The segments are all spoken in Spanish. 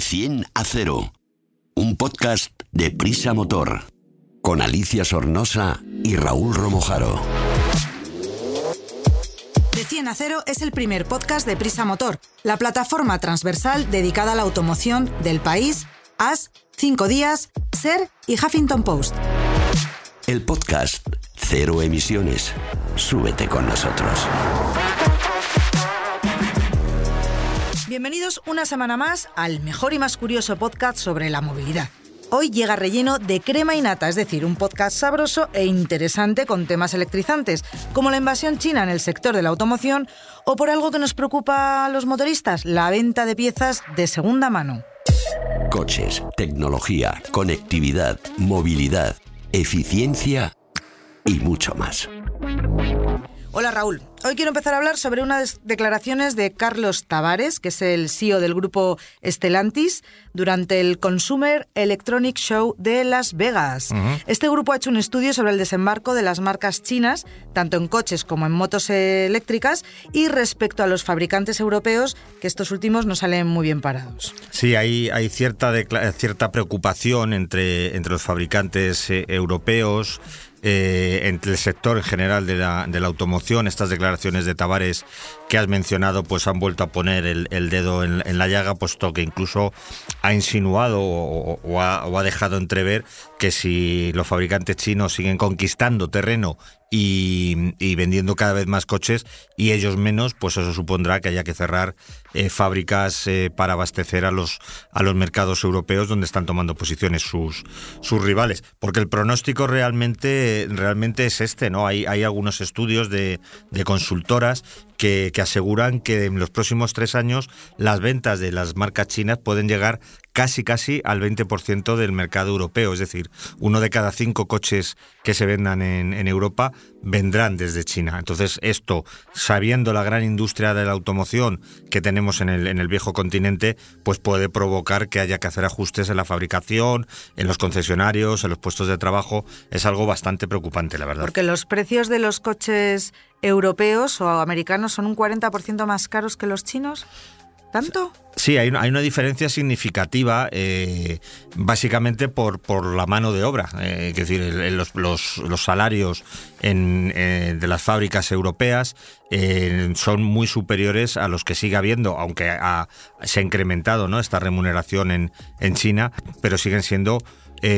De 100 a 0. Un podcast de Prisa Motor. Con Alicia Sornosa y Raúl Romojaro. De 100 a 0 es el primer podcast de Prisa Motor, la plataforma transversal dedicada a la automoción del país, AS, 5 días, SER y Huffington Post. El podcast Cero Emisiones. Súbete con nosotros. Bienvenidos una semana más al mejor y más curioso podcast sobre la movilidad. Hoy llega relleno de crema y nata, es decir, un podcast sabroso e interesante con temas electrizantes, como la invasión china en el sector de la automoción o por algo que nos preocupa a los motoristas, la venta de piezas de segunda mano. Coches, tecnología, conectividad, movilidad, eficiencia y mucho más. Hola Raúl, hoy quiero empezar a hablar sobre unas declaraciones de Carlos Tavares, que es el CEO del grupo Stellantis, durante el Consumer Electronic Show de Las Vegas. Este grupo ha hecho un estudio sobre el desembarco de las marcas chinas, tanto en coches como en motos eléctricas, y respecto a los fabricantes europeos, que estos últimos no salen muy bien parados. Sí, hay, hay cierta, cierta preocupación entre, entre los fabricantes eh, europeos eh, entre el sector en general de la, de la, automoción. Estas declaraciones de Tavares que has mencionado pues han vuelto a poner el, dedo en, la llaga, puesto que incluso ha insinuado o, ha, o ha dejado entrever que si los fabricantes chinos siguen conquistando terreno y, vendiendo cada vez más coches y ellos menos, pues eso supondrá que haya que cerrar eh, fábricas eh, para abastecer a los, a los mercados europeos donde están tomando posiciones sus, sus rivales. Porque el pronóstico realmente, realmente es este, ¿no? Hay, hay algunos estudios de, de consultoras que, aseguran que en los próximos tres años las ventas de las marcas chinas pueden llegar casi casi al 20% del mercado europeo. Es decir, uno de cada cinco coches que se vendan en, en, Europa vendrán desde China. Entonces, esto, sabiendo la gran industria de la automoción que tenemos en el, en el viejo continente, pues puede provocar que haya que hacer ajustes en la fabricación, en los concesionarios, en los puestos de trabajo. Es algo bastante preocupante, la verdad. Porque los precios de los coches europeos o americanos son un 40% más caros que los chinos. ¿Tanto? Sí, hay una, diferencia significativa, eh, básicamente por, por la mano de obra. Eh, es decir, los, los, salarios en, eh, de las fábricas europeas son muy superiores a los que sigue habiendo, aunque se ha incrementado ¿no? esta remuneración en, en China, pero siguen siendo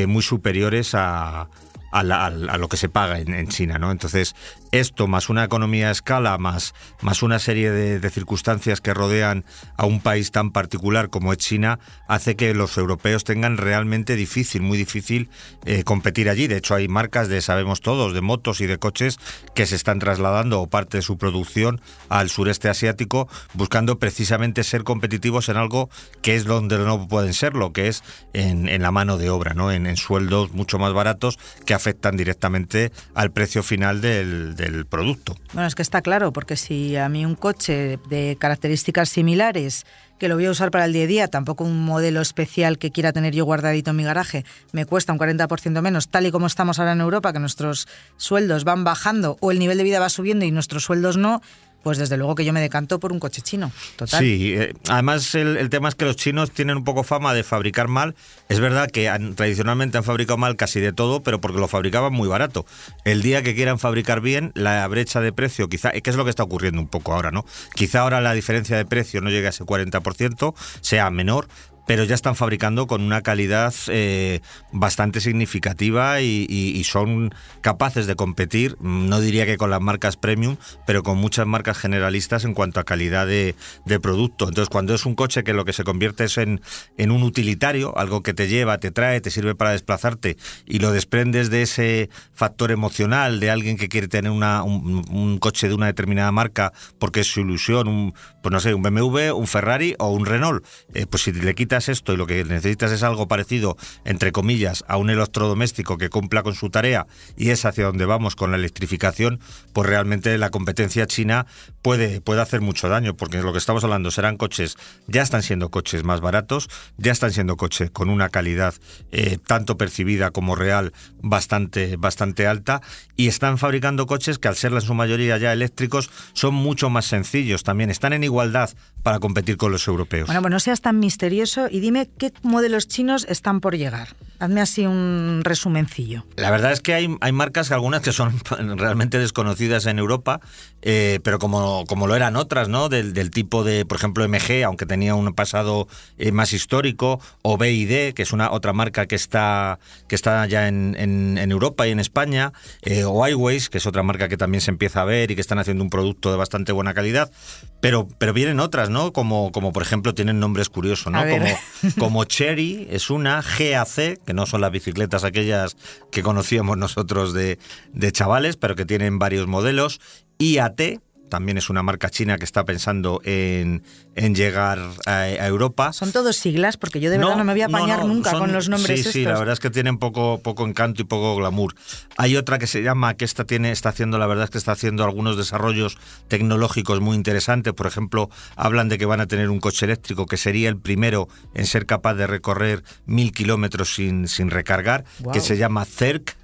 muy superiores a, a, lo que se paga en, China, ¿no? Entonces, esto más una economía a escala, más, más una serie de, circunstancias que rodean a un país tan particular como es China, hace que los europeos tengan realmente difícil, muy difícil eh, competir allí. De hecho, hay marcas de, sabemos todos, de motos y de coches que se están trasladando o parte de su producción al sureste asiático, buscando precisamente ser competitivos en algo que es donde no pueden serlo, que es en, la mano de obra, ¿no? En, sueldos mucho más baratos que afectan directamente al precio final del, producto. Bueno, es que está claro, porque si a mí un coche de características similares que lo voy a usar para el día a día, tampoco un modelo especial que quiera tener yo guardadito en mi garaje, me cuesta un 40% menos, tal y como estamos ahora en Europa, que nuestros sueldos van bajando o el nivel de vida va subiendo y nuestros sueldos no, pues desde luego que yo me decanto por un coche chino, total. Sí, eh, además el, tema es que los chinos tienen un poco fama de fabricar mal. Es verdad que tradicionalmente han fabricado mal casi de todo, pero porque lo fabricaban muy barato. El día que quieran fabricar bien, la brecha de precio, quizá, que es lo que está ocurriendo un poco ahora, ¿no? Quizá ahora la diferencia de precio no llegue a ese 40%, sea menor, pero ya están fabricando con una calidad eh, bastante significativa y, son capaces de competir, no diría que con las marcas premium, pero con muchas marcas generalistas en cuanto a calidad de, producto. Entonces, cuando es un coche que lo que se convierte es en, en, un utilitario, algo que te lleva, te trae, te sirve para desplazarte y lo desprendes de ese factor emocional de alguien que quiere tener una, un, coche de una determinada marca porque es su ilusión, un, pues no sé, un BMW, un Ferrari o un Renault, eh, pues si le quitas esto y lo que necesitas es algo parecido, entre comillas, a un electrodoméstico que cumpla con su tarea y es hacia donde vamos con la electrificación, pues realmente la competencia china puede, puede hacer mucho daño, porque lo que estamos hablando serán coches, ya están siendo coches más baratos, ya están siendo coches con una calidad eh, tanto percibida como real bastante, bastante alta y están fabricando coches que al ser en su mayoría ya eléctricos son mucho más sencillos también, están en igualdad para competir con los europeos. Bueno, pues no seas tan misterioso eso y dime qué modelos chinos están por llegar. Hazme así un resumencillo. La verdad es que hay, hay marcas, algunas que son realmente desconocidas en Europa, eh, pero como, como lo eran otras, ¿no? Del, del, tipo de, por ejemplo, MG, aunque tenía un pasado eh, más histórico, o BID, que es una otra marca que está, que está ya en, en, en Europa y en España, eh, o iWays, que es otra marca que también se empieza a ver y que están haciendo un producto de bastante buena calidad. Pero, pero vienen otras, ¿no? Como, como por ejemplo tienen nombres curiosos, ¿no? Como, como Cherry es una, GAC, que no son las bicicletas aquellas que conocíamos nosotros de, de chavales, pero que tienen varios modelos. IAT, también es una marca china que está pensando en, en llegar a, a, Europa. Son todos siglas, porque yo de verdad no, no me voy a apañar no, no, nunca son, con los nombres Sí, estos. sí, la verdad es que tienen poco, poco encanto y poco glamour. Hay otra que se llama, que esta tiene, está haciendo, la verdad es que está haciendo algunos desarrollos tecnológicos muy interesantes. Por ejemplo, hablan de que van a tener un coche eléctrico que sería el primero en ser capaz de recorrer mil kilómetros sin, sin recargar, Wow. que se llama CERC.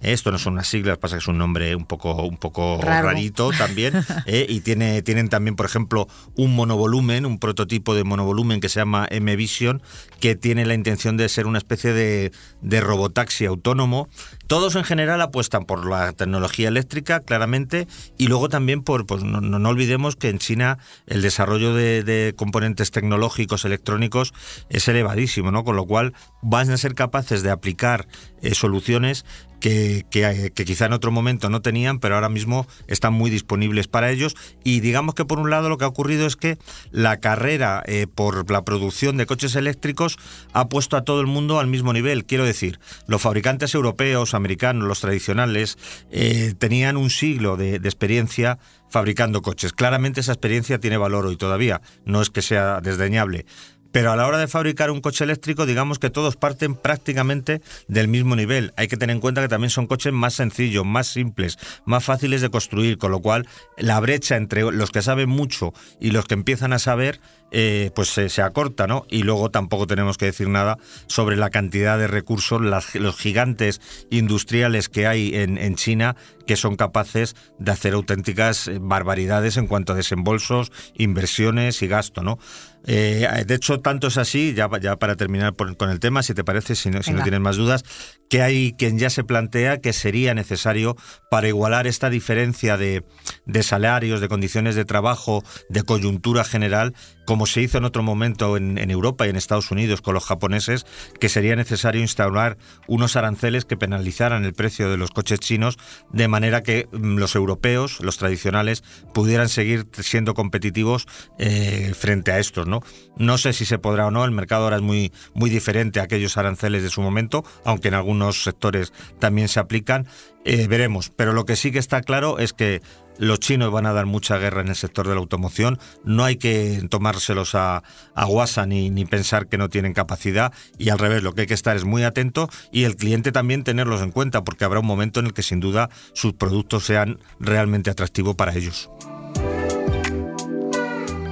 Esto no son unas siglas, pasa que es un nombre un poco, un poco Raro. rarito también. ¿eh? Y tiene, tienen también, por ejemplo, un monovolumen, un prototipo de monovolumen que se llama M-Vision, que tiene la intención de ser una especie de, de robotaxi autónomo. Todos en general apuestan por la tecnología eléctrica, claramente, y luego también por, pues no, olvidemos que en China el desarrollo de, componentes tecnológicos, electrónicos, es elevadísimo, ¿no? Con lo cual van a ser capaces de aplicar eh, soluciones que, que, que, quizá en otro momento no tenían, pero ahora mismo están muy disponibles para ellos. Y digamos que por un lado lo que ha ocurrido es que la carrera eh, por la producción de coches eléctricos ha puesto a todo el mundo al mismo nivel. Quiero decir, los fabricantes europeos, americanos, los tradicionales, eh, tenían un siglo de, de experiencia fabricando coches. Claramente esa experiencia tiene valor hoy todavía, no es que sea desdeñable. Pero a la hora de fabricar un coche eléctrico, digamos que todos parten prácticamente del mismo nivel. Hay que tener en cuenta que también son coches más sencillos, más simples, más fáciles de construir, con lo cual la brecha entre los que saben mucho y los que empiezan a saber, eh, pues se, acorta, ¿no? Y luego tampoco tenemos que decir nada sobre la cantidad de recursos, los gigantes industriales que hay en, en China que son capaces de hacer auténticas eh, barbaridades en cuanto a desembolsos, inversiones y gasto, ¿no? Eh, de hecho, tanto es así, ya, ya para terminar por, con el tema, si te parece, si no, si no tienes más dudas, que hay quien ya se plantea que sería necesario para igualar esta diferencia de, de salarios, de condiciones de trabajo, de coyuntura general, como se hizo en otro momento en, en, Europa y en Estados Unidos con los japoneses, que sería necesario instaurar unos aranceles que penalizaran el precio de los coches chinos de manera que mm, los europeos, los tradicionales, pudieran seguir siendo competitivos eh, frente a estos, ¿no? No sé si se podrá o no, el mercado ahora es muy, muy diferente a aquellos aranceles de su momento, aunque en algunos sectores también se aplican. Eh, veremos, pero lo que sí que está claro es que los chinos van a dar mucha guerra en el sector de la automoción. No hay que tomárselos a, a guasa ni, ni, pensar que no tienen capacidad. Y al revés, lo que hay que estar es muy atento y el cliente también tenerlos en cuenta, porque habrá un momento en el que sin duda sus productos sean realmente atractivos para ellos.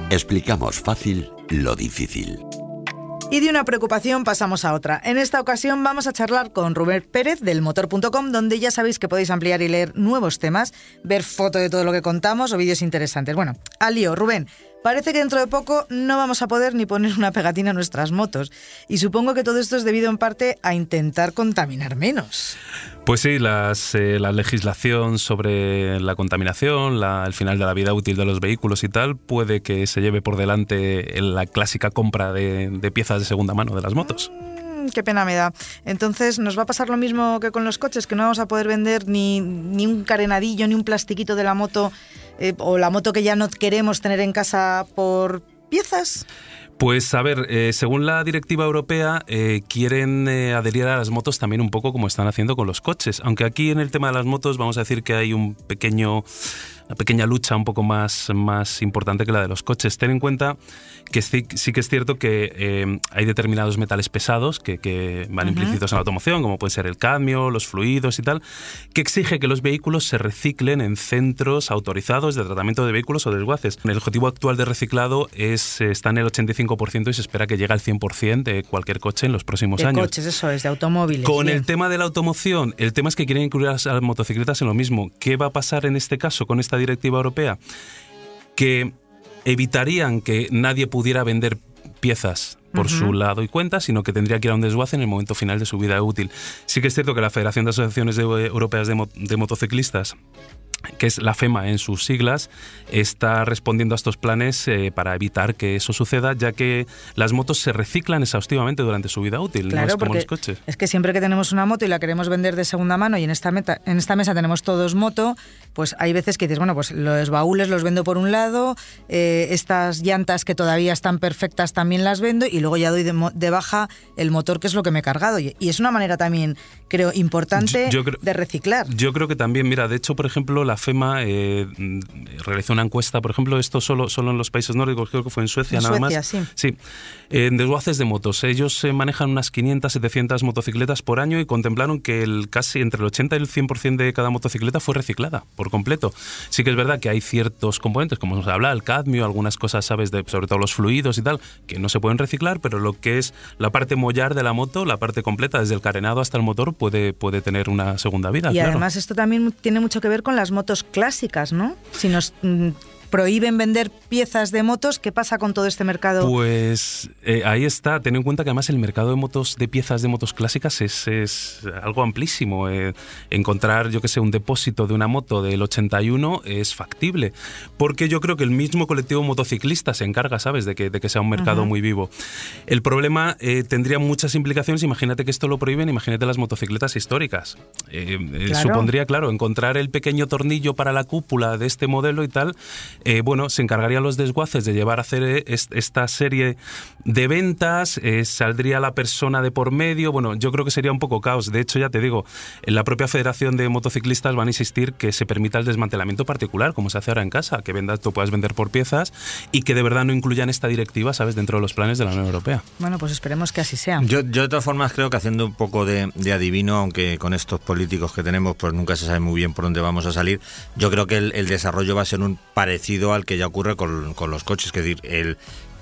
Explicamos fácil lo difícil. Y de una preocupación pasamos a otra. En esta ocasión vamos a charlar con Rubén Pérez del motor.com, donde ya sabéis que podéis ampliar y leer nuevos temas, ver foto de todo lo que contamos o vídeos interesantes. Bueno, al lío, Rubén. Parece que dentro de poco no vamos a poder ni poner una pegatina a nuestras motos. Y supongo que todo esto es debido en parte a intentar contaminar menos. Pues sí, eh, la legislación sobre la contaminación, el final de la vida útil de los vehículos y tal, puede que se lleve por delante la clásica compra de piezas de segunda mano de las motos qué pena me da. Entonces, ¿nos va a pasar lo mismo que con los coches? Que no vamos a poder vender ni, ni un carenadillo, ni un plastiquito de la moto, eh, o la moto que ya no queremos tener en casa por piezas. Pues a ver, eh, según la directiva europea, eh, quieren adherir a las motos también un poco como están haciendo con los coches. Aunque aquí en el tema de las motos vamos a decir que hay un pequeño una pequeña lucha un poco más, más importante que la de los coches. Ten en cuenta que sí, sí que es cierto que eh, hay determinados metales pesados que, que van uh -huh. implícitos en la automoción, como puede ser el cadmio, los fluidos y tal, que exige que los vehículos se reciclen en centros autorizados de tratamiento de vehículos o desguaces. El objetivo actual de reciclado es, está en el 85% y se espera que llegue al 100% de cualquier coche en los próximos de años. Coches, eso es, de automóviles. Con bien. el tema de la automoción, el tema es que quieren incluir a las motocicletas en lo mismo. ¿Qué va a pasar en este caso con esta directiva europea? Que evitarían que nadie pudiera vender piezas por su lado y cuenta, sino que tendría que ir a un desguace en el momento final de su vida útil. Sí que es cierto que la Federación de Asociaciones Europeas de Motociclistas que es la FEMA en sus siglas, está respondiendo a estos planes eh, para evitar que eso suceda, ya que las motos se reciclan exhaustivamente durante su vida útil, no es como los coches. Es que siempre que tenemos una moto y la queremos vender de segunda mano y en esta, meta, en esta mesa tenemos todos moto, pues hay veces que dices, bueno, pues los baúles los vendo por un lado, eh, estas llantas que todavía están perfectas también las vendo y luego ya doy de, baja el motor que es lo que me he cargado. Y, es una manera también, creo, importante de reciclar. Yo creo que también, mira, de hecho, por ejemplo, la FEMA eh, realizó una encuesta, por ejemplo, esto solo, solo en los países nórdicos, creo que fue en Suecia nada más. Sí. sí. En desguaces de motos. Ellos se manejan unas 500, 700 motocicletas por año y contemplaron que el casi entre el 80 y el 100% de cada motocicleta fue reciclada por completo. Sí que es verdad que hay ciertos componentes, como nos habla el cadmio, algunas cosas, sabes, de, sobre todo los fluidos y tal, que no se pueden reciclar, pero lo que es la parte mollar de la moto, la parte completa, desde el carenado hasta el motor, puede, puede tener una segunda vida. Y además esto también tiene mucho que ver con las motos clásicas, ¿no? Si nos mm, prohíben vender piezas de motos, ¿qué pasa con todo este mercado? Pues eh, ahí está, ten en cuenta que además el mercado de motos, de piezas de motos clásicas es, es algo amplísimo. Eh, encontrar, yo que sé, un depósito de una moto del 81 es factible, porque yo creo que el mismo colectivo motociclista se encarga, ¿sabes?, de que, de que sea un mercado muy vivo. El problema eh, tendría muchas implicaciones, imagínate que esto lo prohíben, imagínate las motocicletas históricas. Supondría, claro, encontrar el pequeño tornillo para la cúpula de este modelo y tal, eh, bueno, se encargarían los desguaces de llevar a hacer eh, esta serie de ventas, eh, saldría la persona de por medio, bueno, yo creo que sería un poco caos. De hecho, ya te digo, en la propia Federación de Motociclistas van a insistir que se permita el desmantelamiento particular, como se hace ahora en casa, que vendas, tú puedas vender por piezas y que de verdad no incluyan esta directiva, ¿sabes?, dentro de los planes de la Unión Europea. Bueno, pues esperemos que así sea. Yo, de todas formas creo que haciendo un poco de, adivino, aunque con estos políticos que tenemos, pues nunca se sabe muy bien por dónde vamos a salir, yo creo que el, el desarrollo va a ser un parecido al que ya ocurre con, los coches, es decir, el,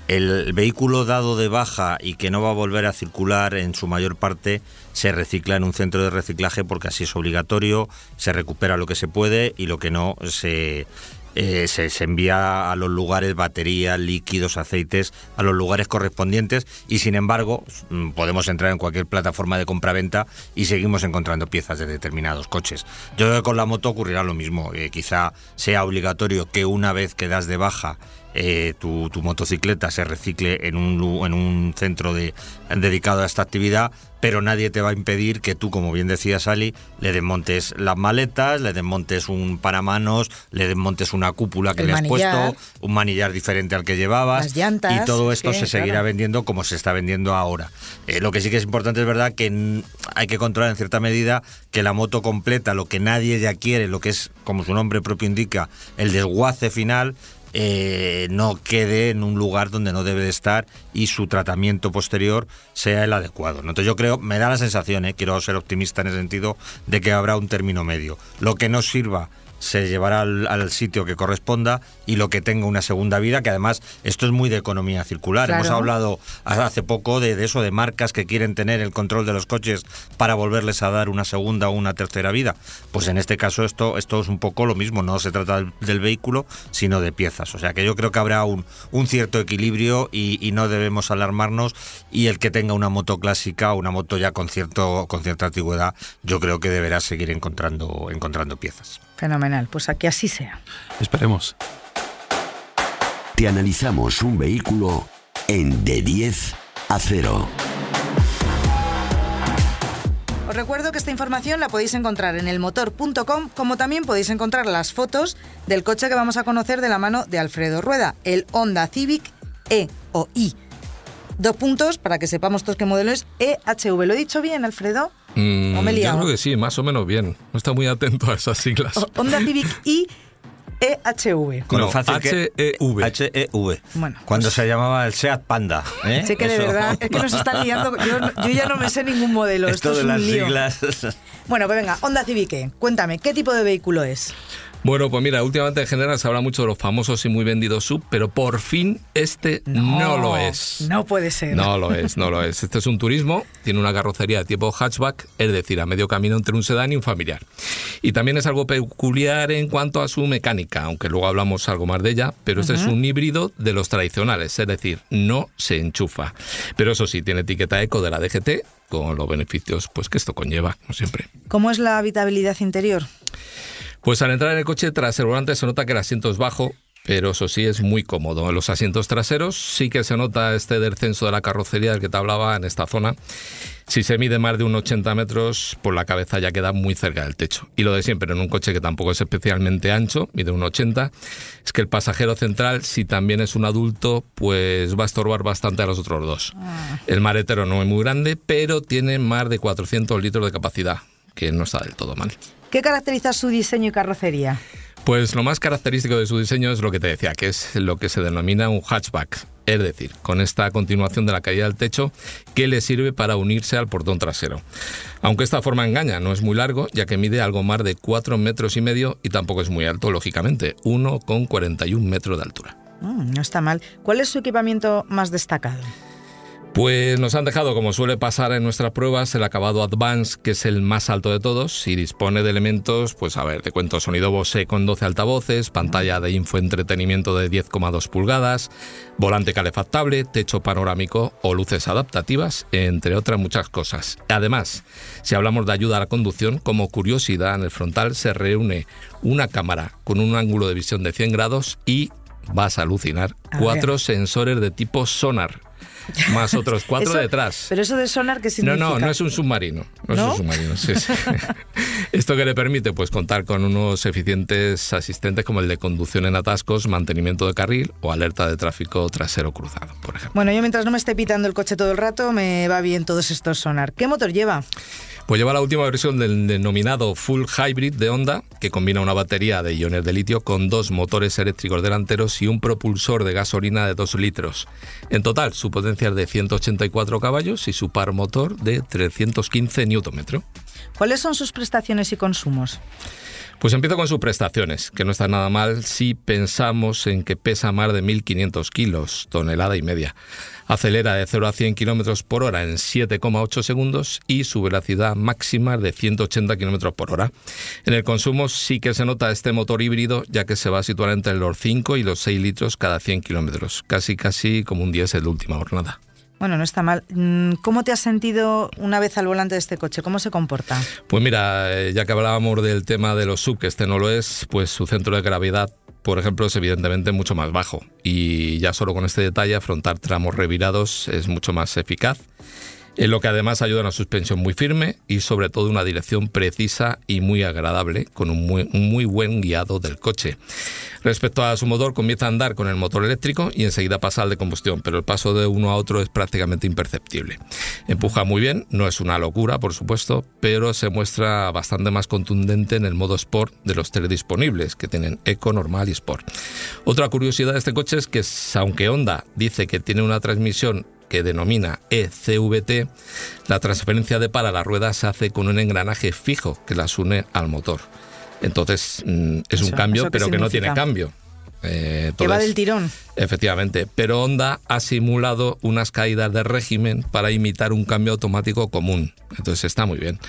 el vehículo dado de baja y que no va a volver a circular en su mayor parte se recicla en un centro de reciclaje porque así es obligatorio, se recupera lo que se puede y lo que no se, eh, se, envía a los lugares baterías, líquidos, aceites, a los lugares correspondientes y sin embargo mm, podemos entrar en cualquier plataforma de compraventa y seguimos encontrando piezas de determinados coches. Yo creo que con la moto ocurrirá lo mismo, eh, quizá sea obligatorio que una vez que das de baja eh, tu, motocicleta se recicle en un, en un centro de, dedicado a esta actividad, pero nadie te va a impedir que tú, como bien decía Sally, le desmontes las maletas, le desmontes un paramanos, le desmontes una cúpula que le has puesto, un manillar diferente al que llevabas, y todo esto se seguirá vendiendo como se está vendiendo ahora. Eh, lo que sí que es importante es verdad que hay que controlar en cierta medida que la moto completa, lo que nadie ya quiere, lo que es, como su nombre propio indica, el desguace final, eh, no quede en un lugar donde no debe de estar y su tratamiento posterior sea el adecuado. Entonces yo creo, me da la sensación, eh, quiero ser optimista en el sentido de que habrá un término medio. Lo que no sirva se llevará al, sitio que corresponda y lo que tenga una segunda vida, que además esto es muy de economía circular. Hemos hablado hace poco de, eso, de marcas que quieren tener el control de los coches para volverles a dar una segunda o una tercera vida. Pues en este caso esto, esto es un poco lo mismo, no se trata del, vehículo, sino de piezas. O sea que yo creo que habrá un, un cierto equilibrio y, no debemos alarmarnos y el que tenga una moto clásica o una moto ya con, cierto, con cierta antigüedad, yo creo que deberá seguir encontrando, encontrando piezas. Fenomenal, pues aquí así sea. Esperemos. Te analizamos un vehículo en de 10 a 0. Os recuerdo que esta información la podéis encontrar en elmotor.com, como también podéis encontrar las fotos del coche que vamos a conocer de la mano de Alfredo Rueda, el Honda Civic E o I. Dos puntos para que sepamos todos qué modelo es EHV. ¿Lo he dicho bien, Alfredo? Mm, yo creo que sí, más o menos bien. No está muy atento a esas siglas. Honda Civic I EHV. No, fácil HEV. HEV. Bueno, Cuando pues se llamaba el SEAT Panda. ¿eh? Sé que de verdad, es que nos están liando. Yo, ya no me sé ningún modelo. Esto, Esto de las siglas. Bueno, pues venga, Honda Civic, e. cuéntame, ¿qué tipo de vehículo es? Bueno, pues mira, últimamente en general se habla mucho de los famosos y muy vendidos sub, pero por fin este no, lo es. No puede ser. No lo es, no lo es. Este es un turismo, tiene una carrocería de tipo hatchback, es decir, a medio camino entre un sedán y un familiar. Y también es algo peculiar en cuanto a su mecánica, aunque luego hablamos algo más de ella, pero este es un híbrido de los tradicionales, es decir, no se enchufa. Pero eso sí, tiene etiqueta eco de la DGT, con los beneficios pues que esto conlleva, como siempre. ¿Cómo es la habitabilidad interior? Pues al entrar en el coche tras el volante se nota que el asiento es bajo, pero eso sí es muy cómodo. En los asientos traseros sí que se nota este descenso de la carrocería del que te hablaba en esta zona. Si se mide más de un 80 metros, pues la cabeza ya queda muy cerca del techo. Y lo de siempre en un coche que tampoco es especialmente ancho, mide un 80, es que el pasajero central, si también es un adulto, pues va a estorbar bastante a los otros dos. Ah. El maletero no es muy grande, pero tiene más de 400 litros de capacidad, que no está del todo mal. ¿Qué caracteriza su diseño y carrocería? Pues lo más característico de su diseño es lo que te decía, que es lo que se denomina un hatchback. Es decir, con esta continuación de la caída del techo que le sirve para unirse al portón trasero. Aunque esta forma engaña, no es muy largo, ya que mide algo más de 4 metros y medio y tampoco es muy alto, lógicamente, 1,41 metros de altura. Mm, no está mal. ¿Cuál es su equipamiento más destacado? Pues nos han dejado, como suele pasar en nuestras pruebas, el acabado Advance, que es el más alto de todos y dispone de elementos, pues a ver, te cuento sonido Bose con 12 altavoces, pantalla de infoentretenimiento de 10,2 pulgadas, volante calefactable, techo panorámico o luces adaptativas, entre otras muchas cosas. Además, si hablamos de ayuda a la conducción, como curiosidad, en el frontal se reúne una cámara con un ángulo de visión de 100 grados y, vas a alucinar, A cuatro sensores de tipo sonar más otros cuatro Eso- detrás. Pero eso de sonar, ¿qué No, significa? no, no es un submarino. No, es ¿No? un submarino. sí, sí. Esto que le permite pues contar con unos eficientes asistentes como el de conducción en atascos, mantenimiento de carril o alerta de tráfico trasero cruzado, por ejemplo. Bueno, yo mientras no me esté pitando el coche todo el rato, me va bien todos estos sonar. ¿Qué motor lleva? Pues lleva la última versión del denominado Full Hybrid de Honda, que combina una batería de iones de litio con dos motores eléctricos delanteros y un propulsor de gasolina de 2 litros. En total, su potencia de 184 caballos y su par motor de 315 Nm. ¿Cuáles son sus prestaciones y consumos? Pues empiezo con sus prestaciones, que no está nada mal si pensamos en que pesa más de 1.500 kilos, tonelada y media. Acelera de 0 a 100 kilómetros por hora en 7,8 segundos y su velocidad máxima de 180 kilómetros por hora. En el consumo sí que se nota este motor híbrido, ya que se va a situar entre los 5 y los 6 litros cada 100 kilómetros, casi casi como un diésel de última jornada. Bueno, no está mal. Mm, ¿Cómo te has sentido una vez al volante de este coche? ¿Cómo se comporta? Pues mira, eh, ya que hablábamos del tema de los sub, que este no lo es, pues su centro de gravedad, por ejemplo, es evidentemente mucho más bajo. Y ya solo con este detalle, afrontar tramos revirados es mucho más eficaz. En lo que además ayuda a una suspensión muy firme y sobre todo una dirección precisa y muy agradable, con un muy, un muy buen guiado del coche. Respecto a su motor, comienza a andar con el motor eléctrico y enseguida pasa al de combustión, pero el paso de uno a otro es prácticamente imperceptible. Empuja muy bien, no es una locura, por supuesto, pero se muestra bastante más contundente en el modo Sport de los tres disponibles, que tienen Eco, Normal y Sport. Otra curiosidad de este coche es que, aunque Honda dice que tiene una transmisión que denomina ECVT, la transferencia de par a la rueda se hace con un engranaje fijo que las une al motor. Entonces mm, es un Eso- cambio, ¿eso qué pero que no tiene cambio. Eh, Que va del tirón. Efectivamente, pero Honda ha simulado unas caídas de régimen para imitar un cambio automático común. Entonces está muy bien.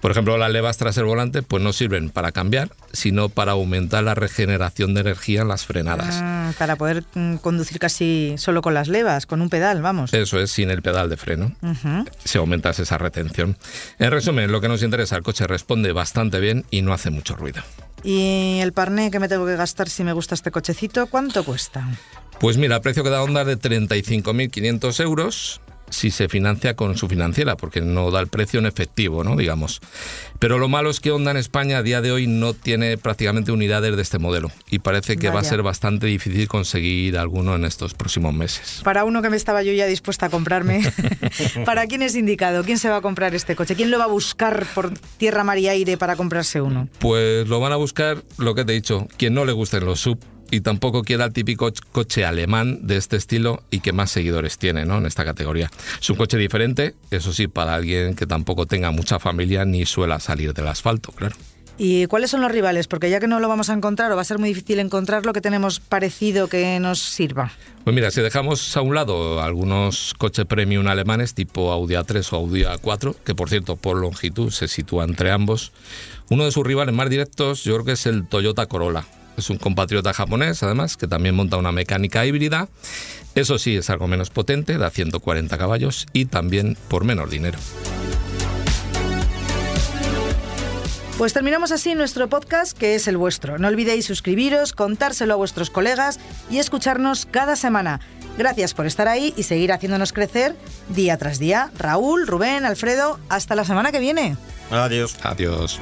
Por ejemplo, las levas tras el volante pues no sirven para cambiar, sino para aumentar la regeneración de energía en las frenadas. Ah, para poder mm, conducir casi solo con las levas, con un pedal, vamos. Eso es sin el pedal de freno. Ujú. Si aumentas esa retención. En resumen, lo que nos interesa, el coche responde bastante bien y no hace mucho ruido. ¿Y el parné que me tengo que gastar si me gusta este cochecito, cuánto cuesta? Pues mira, el precio que da Honda es de 35.500 euros si se financia con su financiera, porque no da el precio en efectivo, ¿no? Digamos. Pero lo malo es que Honda en España a día de hoy no tiene prácticamente unidades de este modelo y parece que va a ser bastante difícil conseguir alguno en estos próximos meses. Para uno que me estaba yo ya dispuesta a comprarme, ¿para quién es indicado? ¿Quién se va a comprar este coche? ¿Quién lo va a buscar por tierra, mar y aire para comprarse uno? Pues lo van a buscar, lo que te he dicho, quien no le gusten los sub y tampoco quiera el típico ch- coche alemán de este estilo y que más seguidores tiene ¿no? en esta categoría. Es un coche diferente, eso sí, para alguien que tampoco tenga mucha familia ni suela salir del asfalto, claro. ¿Y cuáles son los rivales? Porque ya que no lo vamos a encontrar o va a ser muy difícil encontrar lo que tenemos parecido que nos sirva. Pues mira, si dejamos a un lado algunos coches premium alemanes tipo Audi A3 o Audi A4, que por cierto por longitud se sitúa entre ambos, uno de sus rivales más directos yo creo que es el Toyota Corolla. Es un compatriota japonés, además, que también monta una mecánica híbrida. Eso sí, es algo menos potente, da 140 caballos y también por menos dinero. Pues terminamos así nuestro podcast, que es el vuestro. No olvidéis suscribiros, contárselo a vuestros colegas y escucharnos cada semana. Gracias por estar ahí y seguir haciéndonos crecer día tras día. Raúl, Rubén, Alfredo, hasta la semana que viene. Adiós. Adiós.